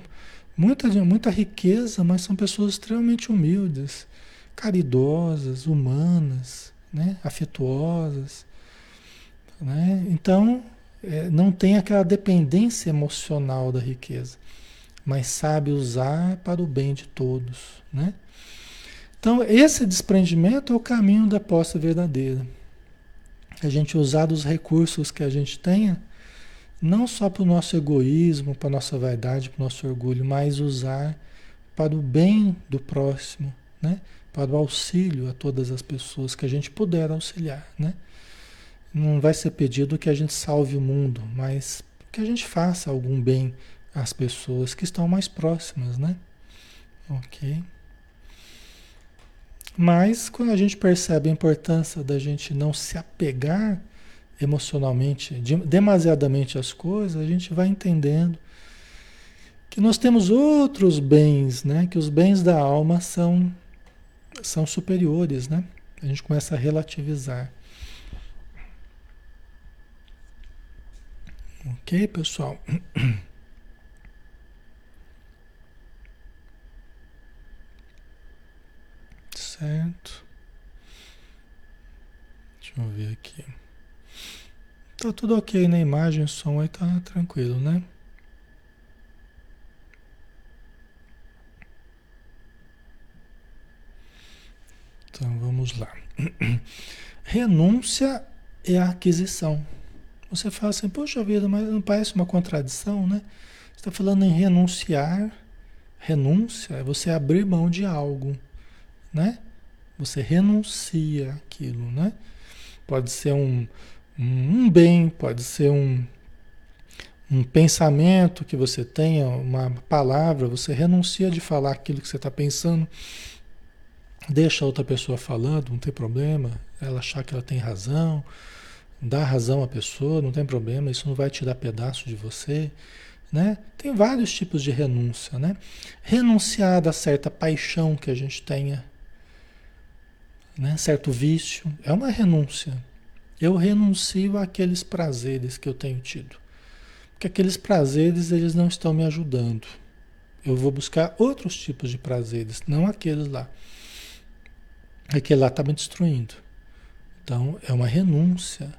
muita, muita riqueza, mas são pessoas extremamente humildes, caridosas, humanas, né? afetuosas. Né? Então, é, não tem aquela dependência emocional da riqueza, mas sabe usar para o bem de todos, né? Então, esse desprendimento é o caminho da posse verdadeira. A gente usar os recursos que a gente tenha, não só para o nosso egoísmo, para a nossa vaidade, para o nosso orgulho, mas usar para o bem do próximo, né? para o auxílio a todas as pessoas que a gente puder auxiliar. Né? Não vai ser pedido que a gente salve o mundo, mas que a gente faça algum bem às pessoas que estão mais próximas, né? Ok? Mas quando a gente percebe a importância da gente não se apegar emocionalmente, demasiadamente às coisas, a gente vai entendendo que nós temos outros bens, né? Que os bens da alma são, são superiores, né? A gente começa a relativizar. Ok, pessoal? (clears throat) Certo. Deixa eu ver aqui. Tá tudo ok na imagem, o som aí tá tranquilo, né? Então vamos lá. (clears throat) Renúncia é a aquisição. Você fala assim, poxa vida, mas não parece uma contradição, né? Você está falando em renunciar. Renúncia é você abrir mão de algo, né? Você renuncia aquilo, né? Pode ser um, um bem, pode ser um, um pensamento que você tenha, uma palavra, você renuncia de falar aquilo que você está pensando, deixa a outra pessoa falando, não tem problema, ela achar que ela tem razão, dá razão à pessoa, não tem problema, isso não vai tirar pedaço de você. Né? Tem vários tipos de renúncia. Né? Renunciar a certa paixão que a gente tenha, né? certo vício, é uma renúncia. Eu renuncio àqueles prazeres que eu tenho tido. Porque aqueles prazeres eles não estão me ajudando. Eu vou buscar outros tipos de prazeres, não aqueles lá. Aquele lá está me destruindo. Então é uma renúncia.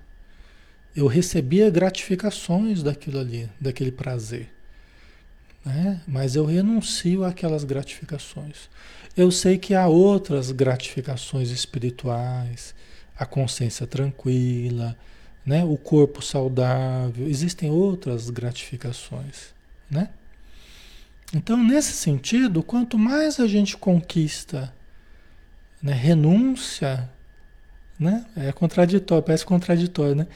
Eu recebia gratificações daquilo ali, daquele prazer. Né? Mas eu renuncio àquelas gratificações. Eu sei que há outras gratificações espirituais, a consciência tranquila, né? o corpo saudável, existem outras gratificações. Né? Então, nesse sentido, quanto mais a gente conquista né, renúncia, né, é contraditório, parece contraditório, né?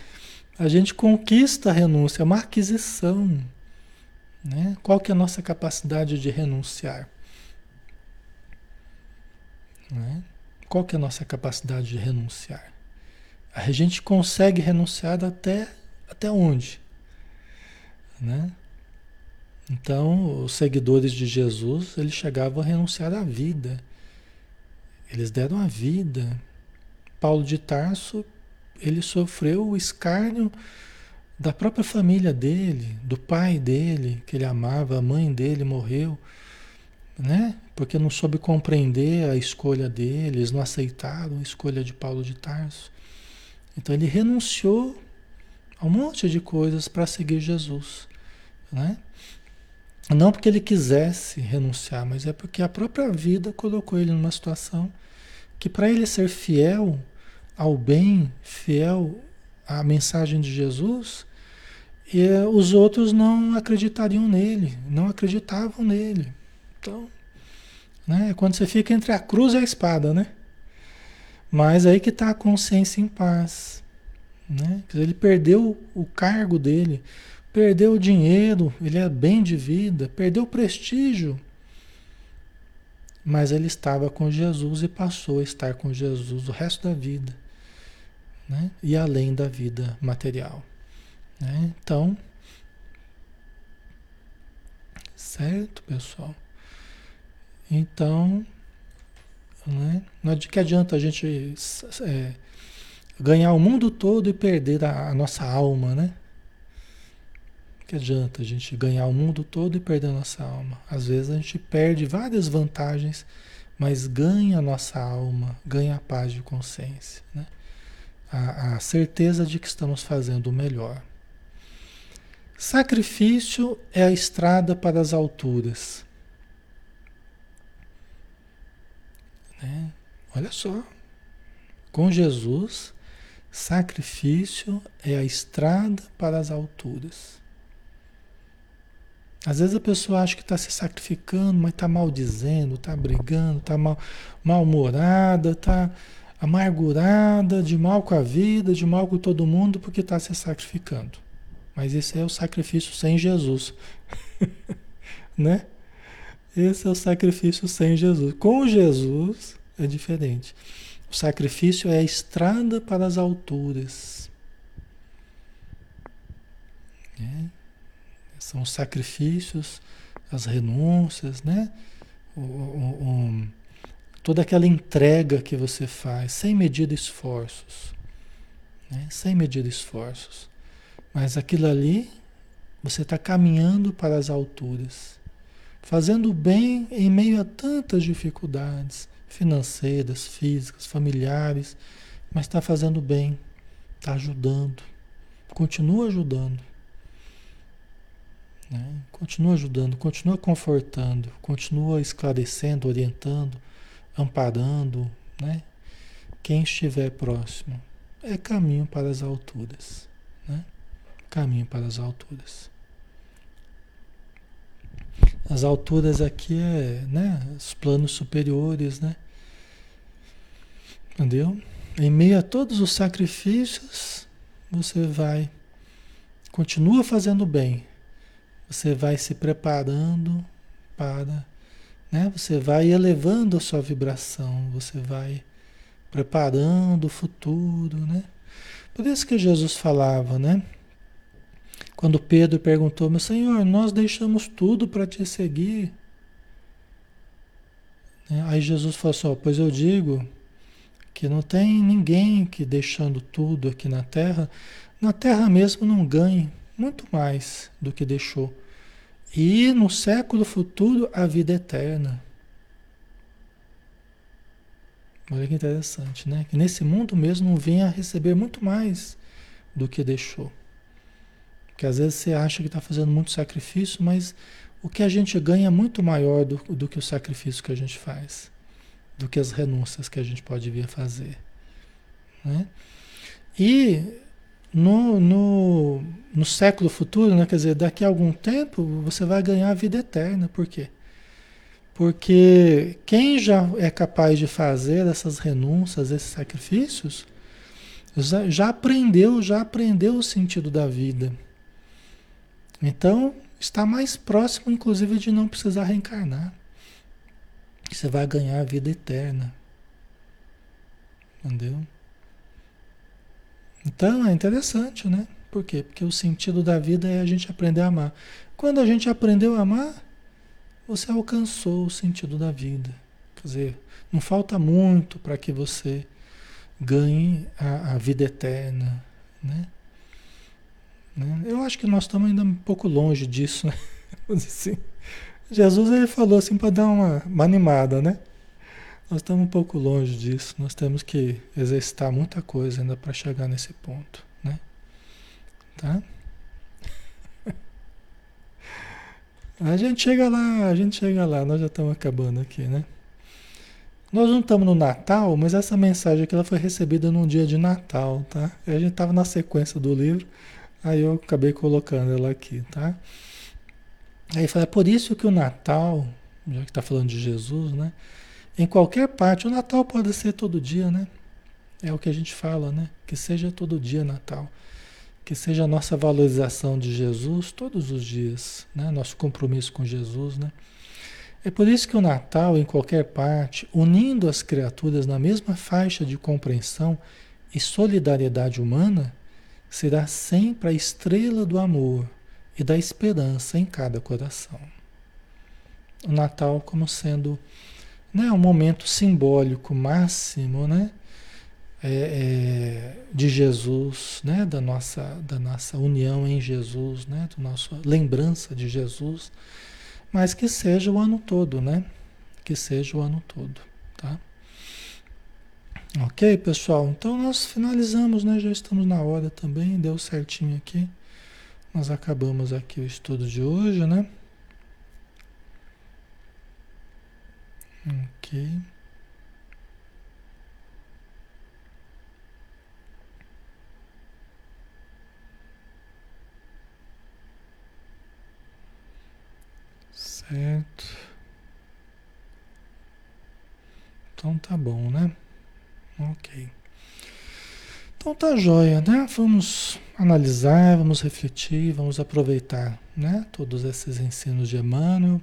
A gente conquista a renúncia, é uma aquisição. Né? Qual que é a nossa capacidade de renunciar? Né? Qual que é a nossa capacidade de renunciar? A gente consegue renunciar até, até onde? Né? Então, os seguidores de Jesus, eles chegavam a renunciar à vida. Eles deram a vida. Paulo de Tarso, ele sofreu o escárnio da própria família dele, do pai dele, que ele amava, a mãe dele morreu, né? Porque não soube compreender a escolha deles, não aceitaram a escolha de Paulo de Tarso. Então ele renunciou a um monte de coisas para seguir Jesus, né? Não porque ele quisesse renunciar, mas é porque a própria vida colocou ele numa situação que para ele ser fiel ao bem, fiel à mensagem de Jesus, e os outros não acreditariam nele, não acreditavam nele. Então, né, quando você fica entre a cruz e a espada, né? Mas aí que está a consciência em paz. Né? Ele perdeu o cargo dele, perdeu o dinheiro, ele é bem de vida, perdeu o prestígio. Mas ele estava com Jesus e passou a estar com Jesus o resto da vida. Né? E além da vida material. Né? Então, certo, pessoal? Então, né? Não que adianta a gente é, ganhar o mundo todo e perder a, a nossa alma, né? Que adianta a gente ganhar o mundo todo e perder a nossa alma? Às vezes a gente perde várias vantagens, mas ganha a nossa alma, ganha a paz de consciência, né? A, a certeza de que estamos fazendo o melhor. Sacrifício é a estrada para as alturas. Né? Olha só, com Jesus, sacrifício é a estrada para as alturas. Às vezes a pessoa acha que está se sacrificando, mas está maldizendo, está brigando, está mal, mal-humorada, está amargurada, de mal com a vida, de mal com todo mundo, porque está se sacrificando. Mas esse é o sacrifício sem Jesus. (laughs) né? Esse é o sacrifício sem Jesus. Com Jesus é diferente. O sacrifício é a estrada para as alturas. É. São os sacrifícios, as renúncias, né? O, o, o, toda aquela entrega que você faz, sem medir esforços. Né? Sem medir esforços. Mas aquilo ali, você está caminhando para as alturas fazendo bem em meio a tantas dificuldades, financeiras, físicas, familiares, mas está fazendo bem, está ajudando, continua ajudando. Né? Continua ajudando, continua confortando, continua esclarecendo, orientando, amparando, né? Quem estiver próximo. É caminho para as alturas. Né? Caminho para as alturas. As alturas aqui é, né? Os planos superiores, né? Entendeu? Em meio a todos os sacrifícios, você vai, continua fazendo bem, você vai se preparando para, né? Você vai elevando a sua vibração, você vai preparando o futuro, né? Por isso que Jesus falava, né? Quando Pedro perguntou, meu Senhor, nós deixamos tudo para te seguir. Né? Aí Jesus falou assim, pois eu digo que não tem ninguém que deixando tudo aqui na terra, na terra mesmo não ganhe muito mais do que deixou. E no século futuro, a vida eterna. Olha que interessante, né? Que nesse mundo mesmo venha receber muito mais do que deixou. Porque às vezes você acha que está fazendo muito sacrifício, mas o que a gente ganha é muito maior do, do que o sacrifício que a gente faz, do que as renúncias que a gente pode vir a fazer. Né? E no, no, no século futuro, né? quer dizer, daqui a algum tempo, você vai ganhar a vida eterna. Por quê? Porque quem já é capaz de fazer essas renúncias, esses sacrifícios, já, já aprendeu, já aprendeu o sentido da vida. Então, está mais próximo, inclusive, de não precisar reencarnar. Você vai ganhar a vida eterna. Entendeu? Então é interessante, né? Por quê? Porque o sentido da vida é a gente aprender a amar. Quando a gente aprendeu a amar, você alcançou o sentido da vida. Quer dizer, não falta muito para que você ganhe a, a, vida eterna, né? né? Eu acho que nós estamos ainda um pouco longe disso, né? (laughs) assim. Jesus ele falou assim para dar uma, uma animada, né? Nós estamos um pouco longe disso. Nós temos que exercitar muita coisa ainda para chegar nesse ponto, né? Tá? (laughs) A gente chega lá, a gente chega lá. Nós já estamos acabando aqui, né? Nós não estamos no Natal, mas essa mensagem aqui ela foi recebida num dia de Natal, tá? A gente estava na sequência do livro, aí eu acabei colocando ela aqui, tá? Aí fala, é por isso que o Natal, já que está falando de Jesus, né? Em qualquer parte, o Natal pode ser todo dia, né? É o que a gente fala, né? Que seja todo dia Natal. Que seja a nossa valorização de Jesus todos os dias, né? Nosso compromisso com Jesus, né? É por isso que o Natal, em qualquer parte, unindo as criaturas na mesma faixa de compreensão e solidariedade humana, será sempre a estrela do amor e da esperança em cada coração. O Natal como sendo né, um momento simbólico máximo, né, é, é, de Jesus, né, da nossa, da nossa união em Jesus, né, da nossa lembrança de Jesus, mas que seja o ano todo, né, que seja o ano todo, tá? Ok, pessoal? Então nós finalizamos, né? Já estamos na hora também, deu certinho aqui. Nós acabamos aqui o estudo de hoje, né? Ok. Certo. Então tá bom, né? Ok. Então tá jóia, né? Vamos analisar, vamos refletir, vamos aproveitar, né? Todos esses ensinos de Emmanuel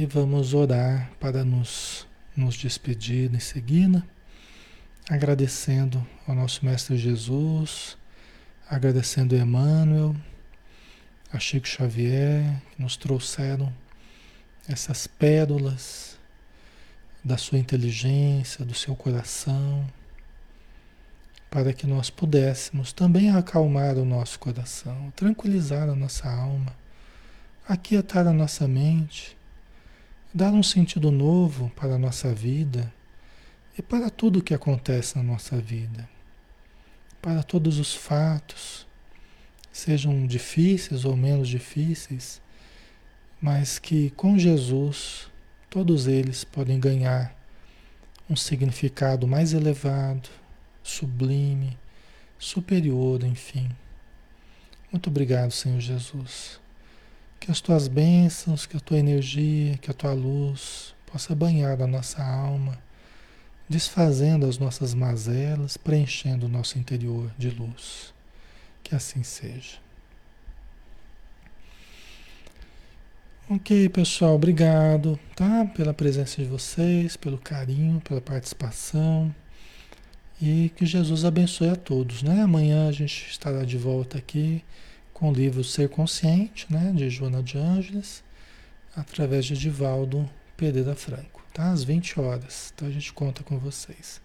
e vamos orar para nos, nos despedir em seguida, agradecendo ao nosso Mestre Jesus, agradecendo a Emmanuel, a Chico Xavier, que nos trouxeram essas pérolas da sua inteligência, do seu coração, para que nós pudéssemos também acalmar o nosso coração, tranquilizar a nossa alma, aquietar a nossa mente dar um sentido novo para a nossa vida, e para tudo o que acontece na nossa vida, para todos os fatos, sejam difíceis ou menos difíceis, mas que com Jesus todos eles podem ganhar um significado mais elevado, sublime, superior, enfim. Muito obrigado, Senhor Jesus. Que as tuas bênçãos, que a tua energia, que a tua luz possa banhar a nossa alma, desfazendo as nossas mazelas, preenchendo o nosso interior de luz. Que assim seja. Ok, pessoal, obrigado, tá? Pela presença de vocês, pelo carinho, pela participação. E que Jesus abençoe a todos, né? Amanhã a gente estará de volta aqui com o livro Ser Consciente, né? De Joana de Ângeles, através de Divaldo Pereira Franco, tá? Às 20 horas. Então a gente conta com vocês.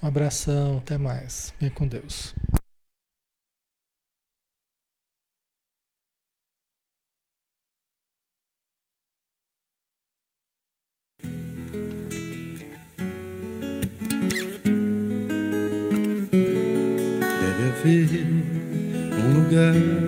Um abração, até mais. Vem com Deus. haver um lugar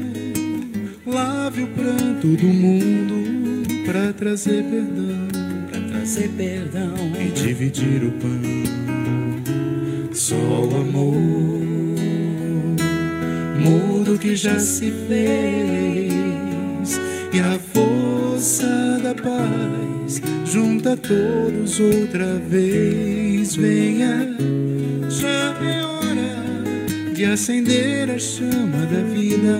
lave o pranto do mundo para trazer perdão, para trazer perdão e dividir o pão. Só o amor muda o que já se fez e a força da paz junta todos outra vez. Venha, já é hora de acender a chama da vida